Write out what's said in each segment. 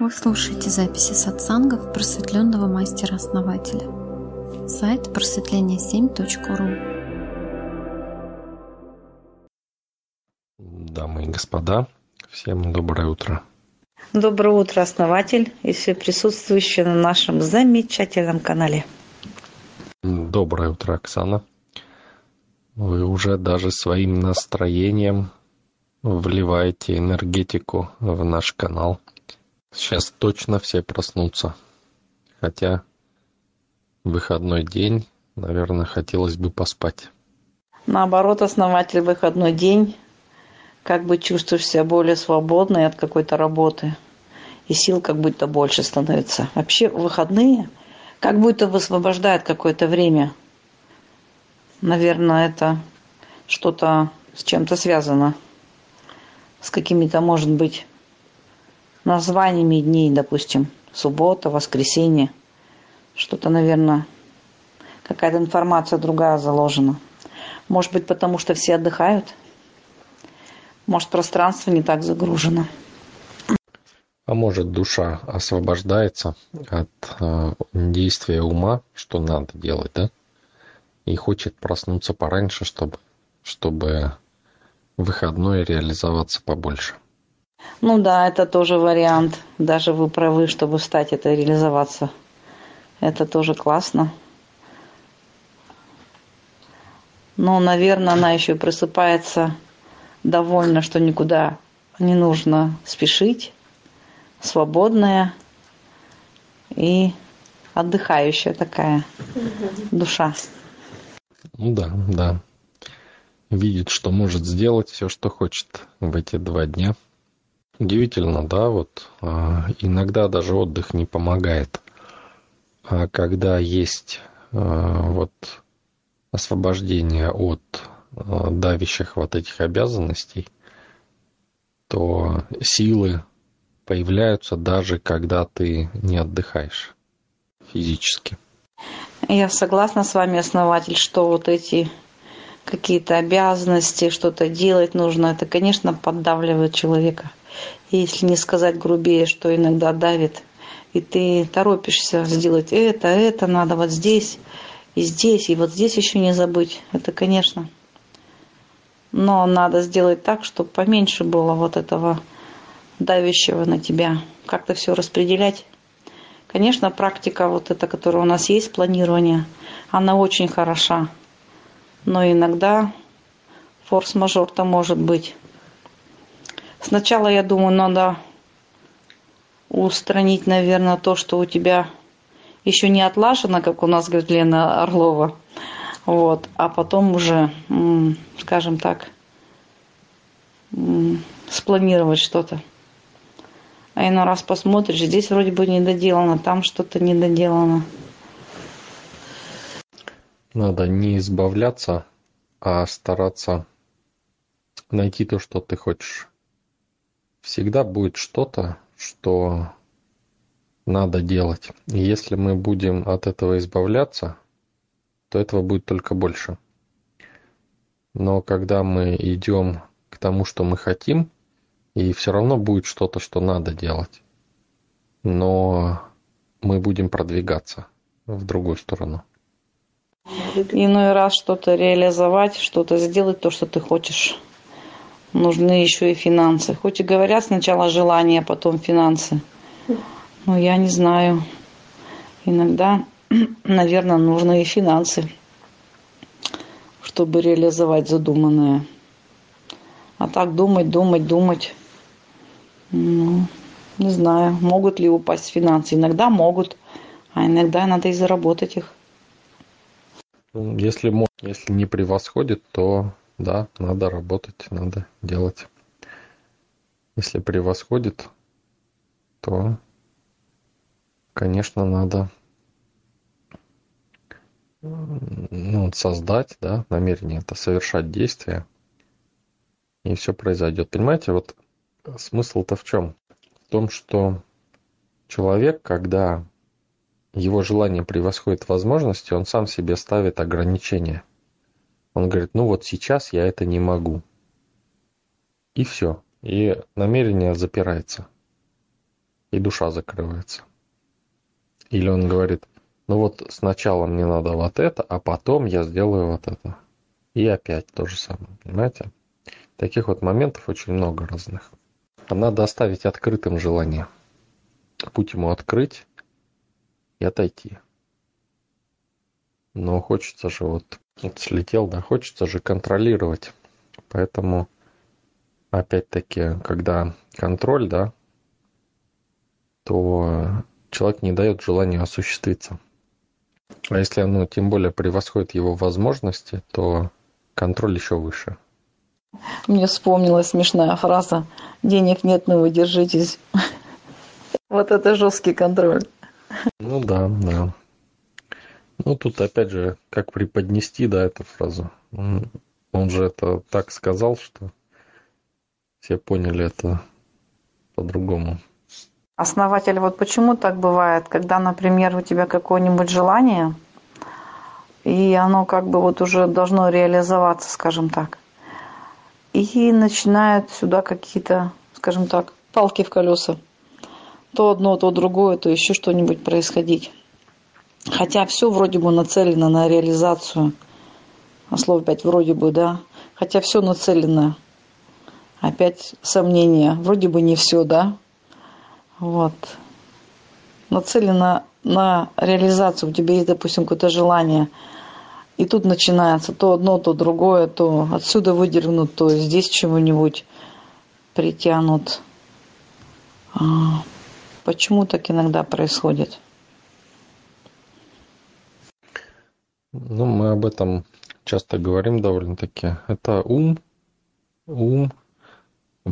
Вы слушаете записи сатсангов просветленного мастера-основателя. Сайт просветление7.ру Дамы и господа, всем доброе утро. Доброе утро, основатель и все присутствующие на нашем замечательном канале. Доброе утро, Оксана. Вы уже даже своим настроением вливаете энергетику в наш канал. Сейчас точно все проснутся. Хотя выходной день, наверное, хотелось бы поспать. Наоборот, основатель выходной день, как бы чувствуешь себя более свободной от какой-то работы. И сил как будто больше становится. Вообще выходные как будто высвобождают какое-то время. Наверное, это что-то с чем-то связано. С какими-то, может быть, названиями дней, допустим, суббота, воскресенье. Что-то, наверное, какая-то информация другая заложена. Может быть, потому что все отдыхают? Может, пространство не так загружено? А может, душа освобождается от э, действия ума, что надо делать, да? И хочет проснуться пораньше, чтобы, чтобы в выходной реализоваться побольше. Ну да, это тоже вариант. Даже вы правы, чтобы встать это реализоваться. Это тоже классно. Но, наверное, она еще просыпается довольна, что никуда не нужно спешить, свободная и отдыхающая такая душа. Ну да, да. Видит, что может сделать все, что хочет в эти два дня – Удивительно, да, вот а, иногда даже отдых не помогает. А когда есть а, вот освобождение от а, давящих вот этих обязанностей, то силы появляются даже когда ты не отдыхаешь физически. Я согласна с вами, основатель, что вот эти какие-то обязанности, что-то делать нужно, это, конечно, поддавливает человека если не сказать грубее, что иногда давит, и ты торопишься сделать это, это надо вот здесь, и здесь, и вот здесь еще не забыть. Это, конечно. Но надо сделать так, чтобы поменьше было вот этого давящего на тебя. Как-то все распределять. Конечно, практика вот эта, которая у нас есть, планирование, она очень хороша. Но иногда форс-мажор-то может быть. Сначала, я думаю, надо устранить, наверное, то, что у тебя еще не отлажено, как у нас говорит Лена Орлова. Вот. А потом уже, скажем так, спланировать что-то. А иной раз посмотришь, здесь вроде бы не доделано, там что-то не доделано. Надо не избавляться, а стараться найти то, что ты хочешь всегда будет что-то, что надо делать. И если мы будем от этого избавляться, то этого будет только больше. Но когда мы идем к тому, что мы хотим, и все равно будет что-то, что надо делать, но мы будем продвигаться в другую сторону. Иной раз что-то реализовать, что-то сделать, то, что ты хочешь нужны еще и финансы. Хоть и говорят сначала желание, а потом финансы. Но я не знаю. Иногда, наверное, нужны и финансы, чтобы реализовать задуманное. А так думать, думать, думать. Ну, не знаю, могут ли упасть финансы. Иногда могут, а иногда надо и заработать их. Если, если не превосходит, то да, надо работать, надо делать. Если превосходит, то, конечно, надо ну, создать, да, намерение это совершать действия, и все произойдет. Понимаете, вот смысл-то в чем? В том, что человек, когда его желание превосходит возможности, он сам себе ставит ограничения – он говорит, ну вот сейчас я это не могу. И все. И намерение запирается. И душа закрывается. Или он говорит, ну вот сначала мне надо вот это, а потом я сделаю вот это. И опять то же самое, понимаете? Таких вот моментов очень много разных. Надо оставить открытым желание. Путь ему открыть и отойти. Но хочется же вот, вот слетел, да, хочется же контролировать. Поэтому опять-таки, когда контроль, да, то человек не дает желанию осуществиться. А если оно тем более превосходит его возможности, то контроль еще выше. Мне вспомнилась смешная фраза «Денег нет, но вы держитесь». Вот это жесткий контроль. Ну да, да. Ну тут опять же, как преподнести, да, эту фразу. Он, он же это так сказал, что все поняли это по-другому. Основатель, вот почему так бывает, когда, например, у тебя какое-нибудь желание, и оно как бы вот уже должно реализоваться, скажем так. И начинают сюда какие-то, скажем так, палки в колеса. То одно, то другое, то еще что-нибудь происходить. Хотя все вроде бы нацелено на реализацию. А слово опять вроде бы, да. Хотя все нацелено. Опять сомнения. Вроде бы не все, да. Вот. Нацелена на реализацию. У тебя есть, допустим, какое-то желание. И тут начинается то одно, то другое, то отсюда выдернут, то здесь чего-нибудь притянут. А, почему так иногда происходит? Ну, мы об этом часто говорим довольно-таки. Это ум, ум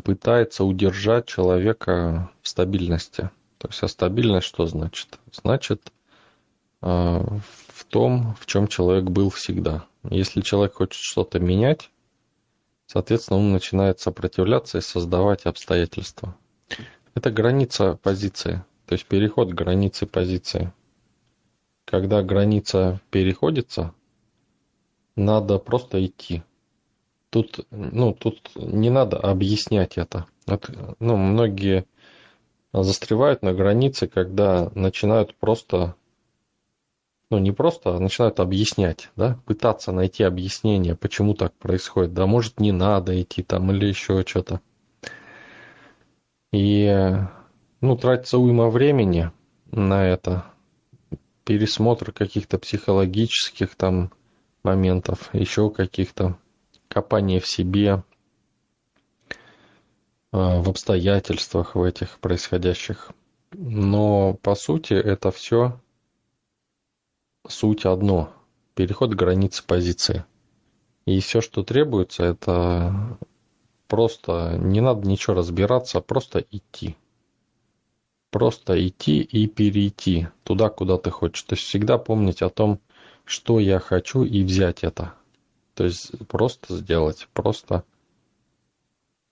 пытается удержать человека в стабильности. То есть, а стабильность что значит? Значит, а, в том, в чем человек был всегда. Если человек хочет что-то менять, соответственно, он начинает сопротивляться и создавать обстоятельства. Это граница позиции, то есть переход границы позиции. Когда граница переходится, надо просто идти. Тут, ну, тут не надо объяснять это. это ну, многие застревают на границе, когда начинают просто, ну не просто, а начинают объяснять, да, пытаться найти объяснение, почему так происходит. Да, может не надо идти там или еще что-то. И, ну, тратится уйма времени на это, пересмотр каких-то психологических там моментов, еще каких-то копание в себе, а, в обстоятельствах в этих происходящих. Но по сути это все суть одно. Переход границы позиции. И все, что требуется, это просто не надо ничего разбираться, просто идти. Просто идти и перейти туда, куда ты хочешь. То есть всегда помнить о том, что я хочу и взять это. То есть просто сделать, просто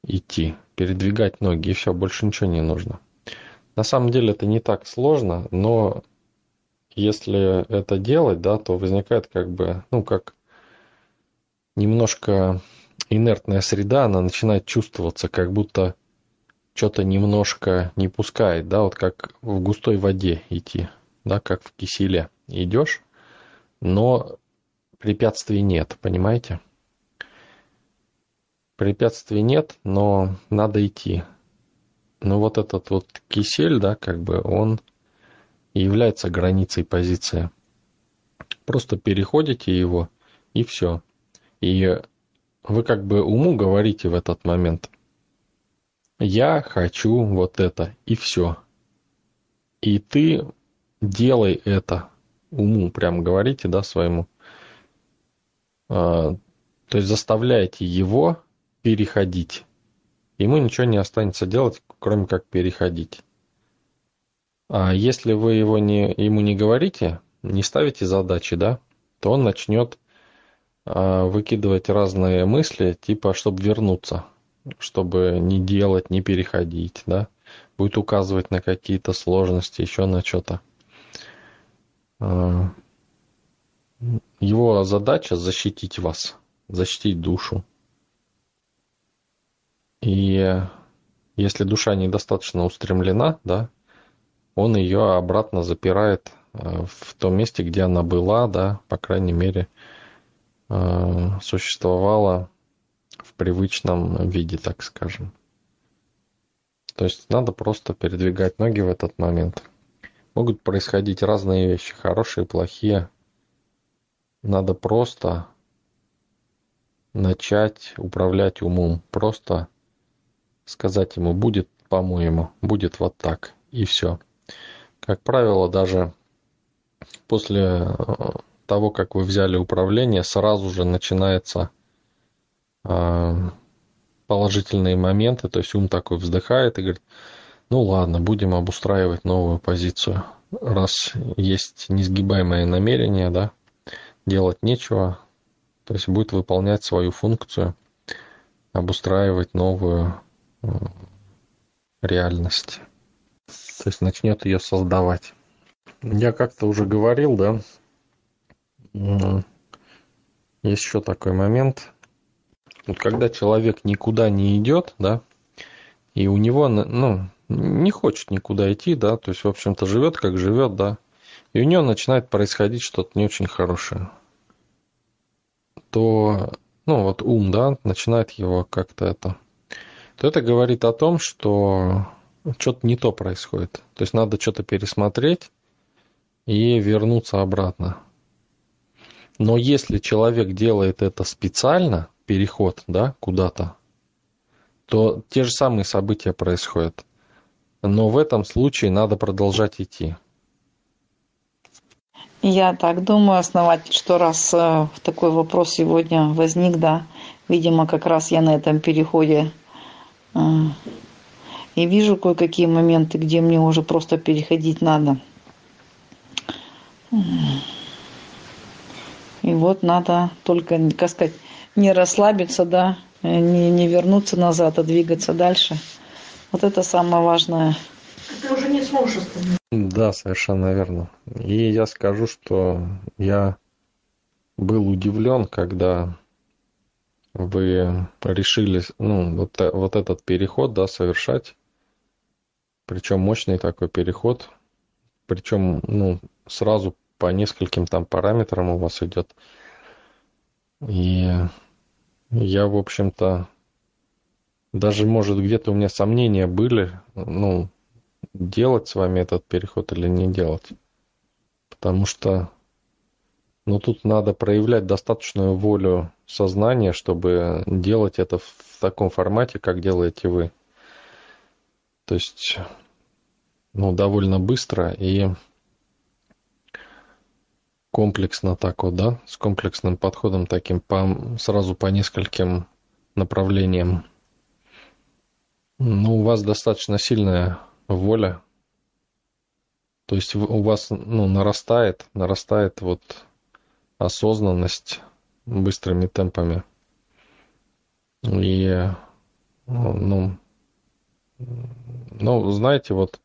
идти, передвигать ноги, и все, больше ничего не нужно. На самом деле это не так сложно, но если это делать, да, то возникает как бы, ну, как немножко инертная среда, она начинает чувствоваться, как будто что-то немножко не пускает, да, вот как в густой воде идти, да, как в киселе идешь, но препятствий нет, понимаете? Препятствий нет, но надо идти. Но вот этот вот кисель, да, как бы он является границей позиции. Просто переходите его, и все. И вы как бы уму говорите в этот момент. Я хочу вот это, и все. И ты делай это. Уму прям говорите, да, своему. А, то есть заставляете его переходить. Ему ничего не останется делать, кроме как переходить. А если вы его не, ему не говорите, не ставите задачи, да, то он начнет а, выкидывать разные мысли, типа, чтобы вернуться, чтобы не делать, не переходить, да, будет указывать на какие-то сложности, еще на что-то. А, его задача защитить вас, защитить душу. И если душа недостаточно устремлена, да, он ее обратно запирает э, в том месте, где она была, да, по крайней мере, э, существовала в привычном виде, так скажем. То есть надо просто передвигать ноги в этот момент. Могут происходить разные вещи, хорошие, плохие. Надо просто начать управлять умом. Просто сказать ему, будет, по-моему, будет вот так. И все. Как правило, даже после э, того, как вы взяли управление, сразу же начинается положительные моменты, то есть ум такой вздыхает и говорит, ну ладно, будем обустраивать новую позицию. Раз есть несгибаемое намерение, да, делать нечего, то есть будет выполнять свою функцию, обустраивать новую реальность. То есть начнет ее создавать. Я как-то уже говорил, да, есть еще такой момент. Вот когда человек никуда не идет, да, и у него, ну, не хочет никуда идти, да, то есть, в общем-то, живет как живет, да, и у него начинает происходить что-то не очень хорошее то, ну вот ум, да, начинает его как-то это, то это говорит о том, что что-то не то происходит. То есть надо что-то пересмотреть и вернуться обратно. Но если человек делает это специально, переход, да, куда-то, то те же самые события происходят. Но в этом случае надо продолжать идти. Я так думаю, основатель, что раз э, такой вопрос сегодня возник, да, видимо, как раз я на этом переходе э, и вижу кое-какие моменты, где мне уже просто переходить надо. И вот надо только, как сказать, не расслабиться, да, не, не вернуться назад, а двигаться дальше. Вот это самое важное. Ты уже не сможешь остановиться. Да, совершенно верно. И я скажу, что я был удивлен, когда вы решили ну, вот, вот этот переход да, совершать. Причем мощный такой переход. Причем ну, сразу по нескольким там параметрам у вас идет. И я, в общем-то, даже, может, где-то у меня сомнения были, ну, делать с вами этот переход или не делать. Потому что ну, тут надо проявлять достаточную волю сознания, чтобы делать это в таком формате, как делаете вы. То есть, ну, довольно быстро и комплексно так вот, да, с комплексным подходом таким по, сразу по нескольким направлениям. Ну, у вас достаточно сильная воля. То есть у вас ну, нарастает, нарастает вот осознанность быстрыми темпами. И, ну, ну, знаете, вот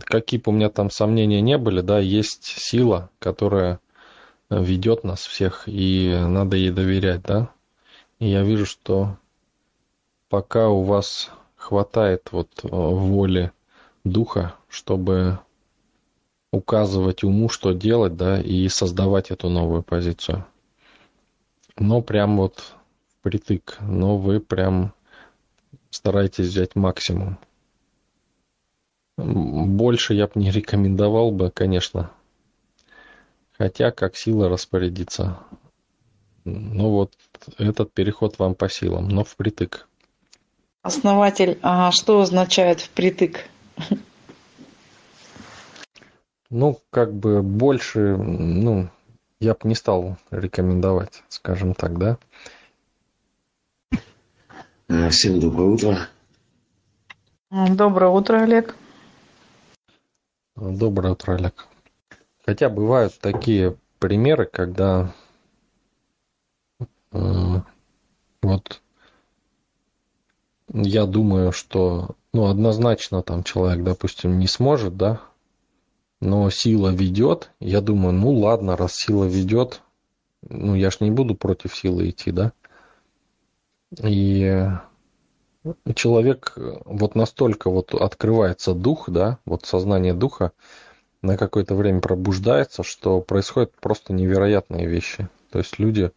какие бы у меня там сомнения не были, да, есть сила, которая ведет нас всех, и надо ей доверять, да. И я вижу, что пока у вас хватает вот воли духа, чтобы указывать уму, что делать, да, и создавать эту новую позицию. Но прям вот впритык, но вы прям стараетесь взять максимум. Больше я бы не рекомендовал бы, конечно. Хотя как сила распорядиться. Ну вот этот переход вам по силам, но впритык. Основатель, а что означает впритык? Ну, как бы больше, ну, я бы не стал рекомендовать, скажем так, да? А, всем доброе утро. Доброе утро, Олег. Доброе утро, Олег. Хотя бывают такие примеры, когда э, вот я думаю, что ну, однозначно там человек, допустим, не сможет, да, но сила ведет, я думаю, ну ладно, раз сила ведет, ну я ж не буду против силы идти, да. И человек э, вот настолько вот открывается дух, да, вот сознание духа на какое-то время пробуждается, что происходят просто невероятные вещи. То есть люди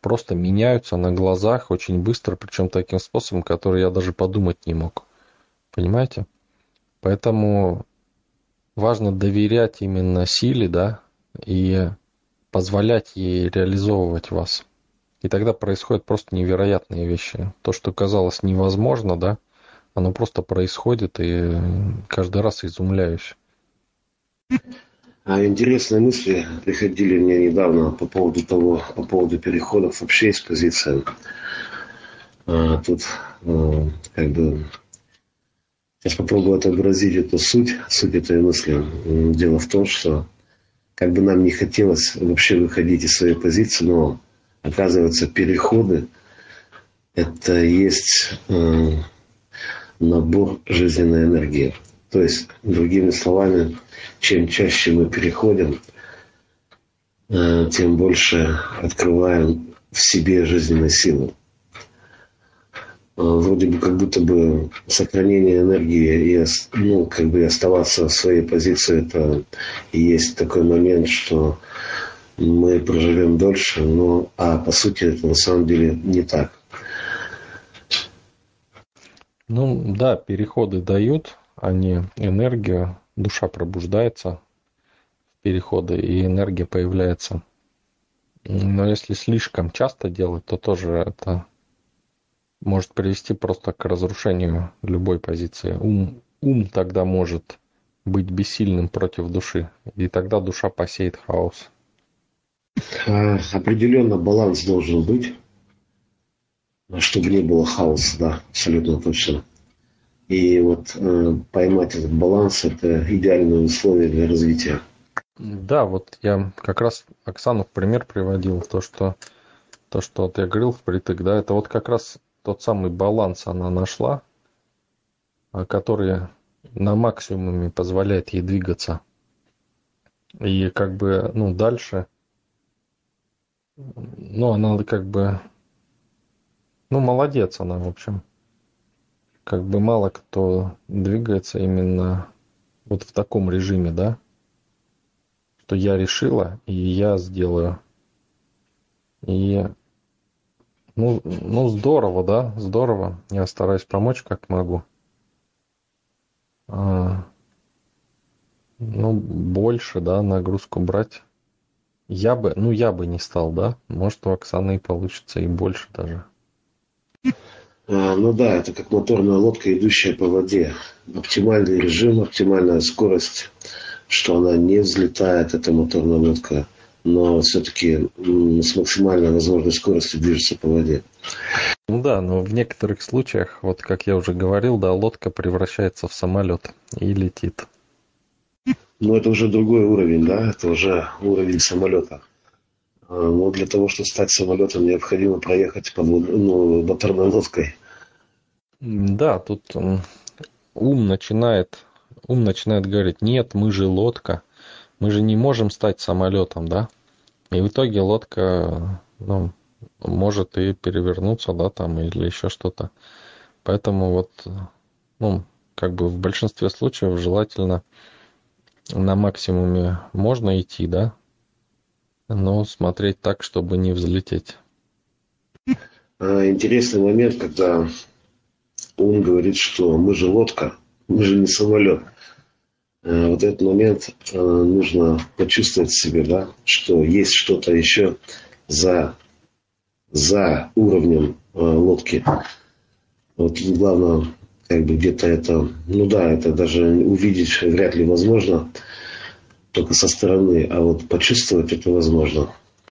просто меняются на глазах очень быстро, причем таким способом, который я даже подумать не мог. Понимаете? Поэтому важно доверять именно силе, да, и позволять ей реализовывать вас. И тогда происходят просто невероятные вещи. То, что казалось невозможно, да, оно просто происходит, и каждый раз изумляюсь. А интересные мысли приходили мне недавно по поводу того, по поводу переходов вообще из позиции. А, тут а, как бы сейчас попробую отобразить эту суть, суть этой мысли. Дело в том, что как бы нам не хотелось вообще выходить из своей позиции, но оказывается переходы это есть э, набор жизненной энергии. То есть, другими словами, чем чаще мы переходим, э, тем больше открываем в себе жизненной силы. Э, вроде бы как будто бы сохранение энергии и ну, как бы оставаться в своей позиции, это и есть такой момент, что мы проживем дольше, но а по сути это на самом деле не так. Ну да, переходы дают, они энергию, душа пробуждается в переходы, и энергия появляется. Но если слишком часто делать, то тоже это может привести просто к разрушению любой позиции. Ум, ум тогда может быть бессильным против души, и тогда душа посеет хаос. А, определенно баланс должен быть, чтобы не было хаоса, да, абсолютно точно. И вот э, поймать этот баланс – это идеальное условие для развития. Да, вот я как раз Оксану в пример приводил, то, что то, что я говорил впритык, да, это вот как раз тот самый баланс она нашла, а, который на максимуме позволяет ей двигаться. И как бы, ну, дальше, ну, она как бы, ну, молодец она, в общем. Как бы мало кто двигается именно вот в таком режиме, да, что я решила, и я сделаю. И ну, ну здорово, да, здорово. Я стараюсь помочь, как могу. А, ну, больше, да, нагрузку брать. Я бы, ну, я бы не стал, да. Может, у Оксаны и получится, и больше даже. А, ну да, это как моторная лодка, идущая по воде. Оптимальный режим, оптимальная скорость, что она не взлетает, эта моторная лодка но все-таки с максимальной возможной скоростью движется по воде. Ну да, но в некоторых случаях, вот как я уже говорил, да, лодка превращается в самолет и летит. Ну это уже другой уровень, да, это уже уровень самолета. А, но для того, чтобы стать самолетом, необходимо проехать под ну, моторной лодкой. Да, тут ум начинает, ум начинает говорить, нет, мы же лодка, мы же не можем стать самолетом, да? И в итоге лодка, ну, может и перевернуться, да, там, или еще что-то. Поэтому вот, ну, как бы в большинстве случаев желательно на максимуме можно идти, да, но смотреть так, чтобы не взлететь. А, интересный момент, когда он говорит, что мы же лодка, мы же не самолет. Э, вот этот момент э, нужно почувствовать в себе, да, что есть что-то еще за, за уровнем лодки. Вот главное, как бы где-то это, ну да, это даже увидеть вряд ли возможно, только со стороны, а вот почувствовать это возможно.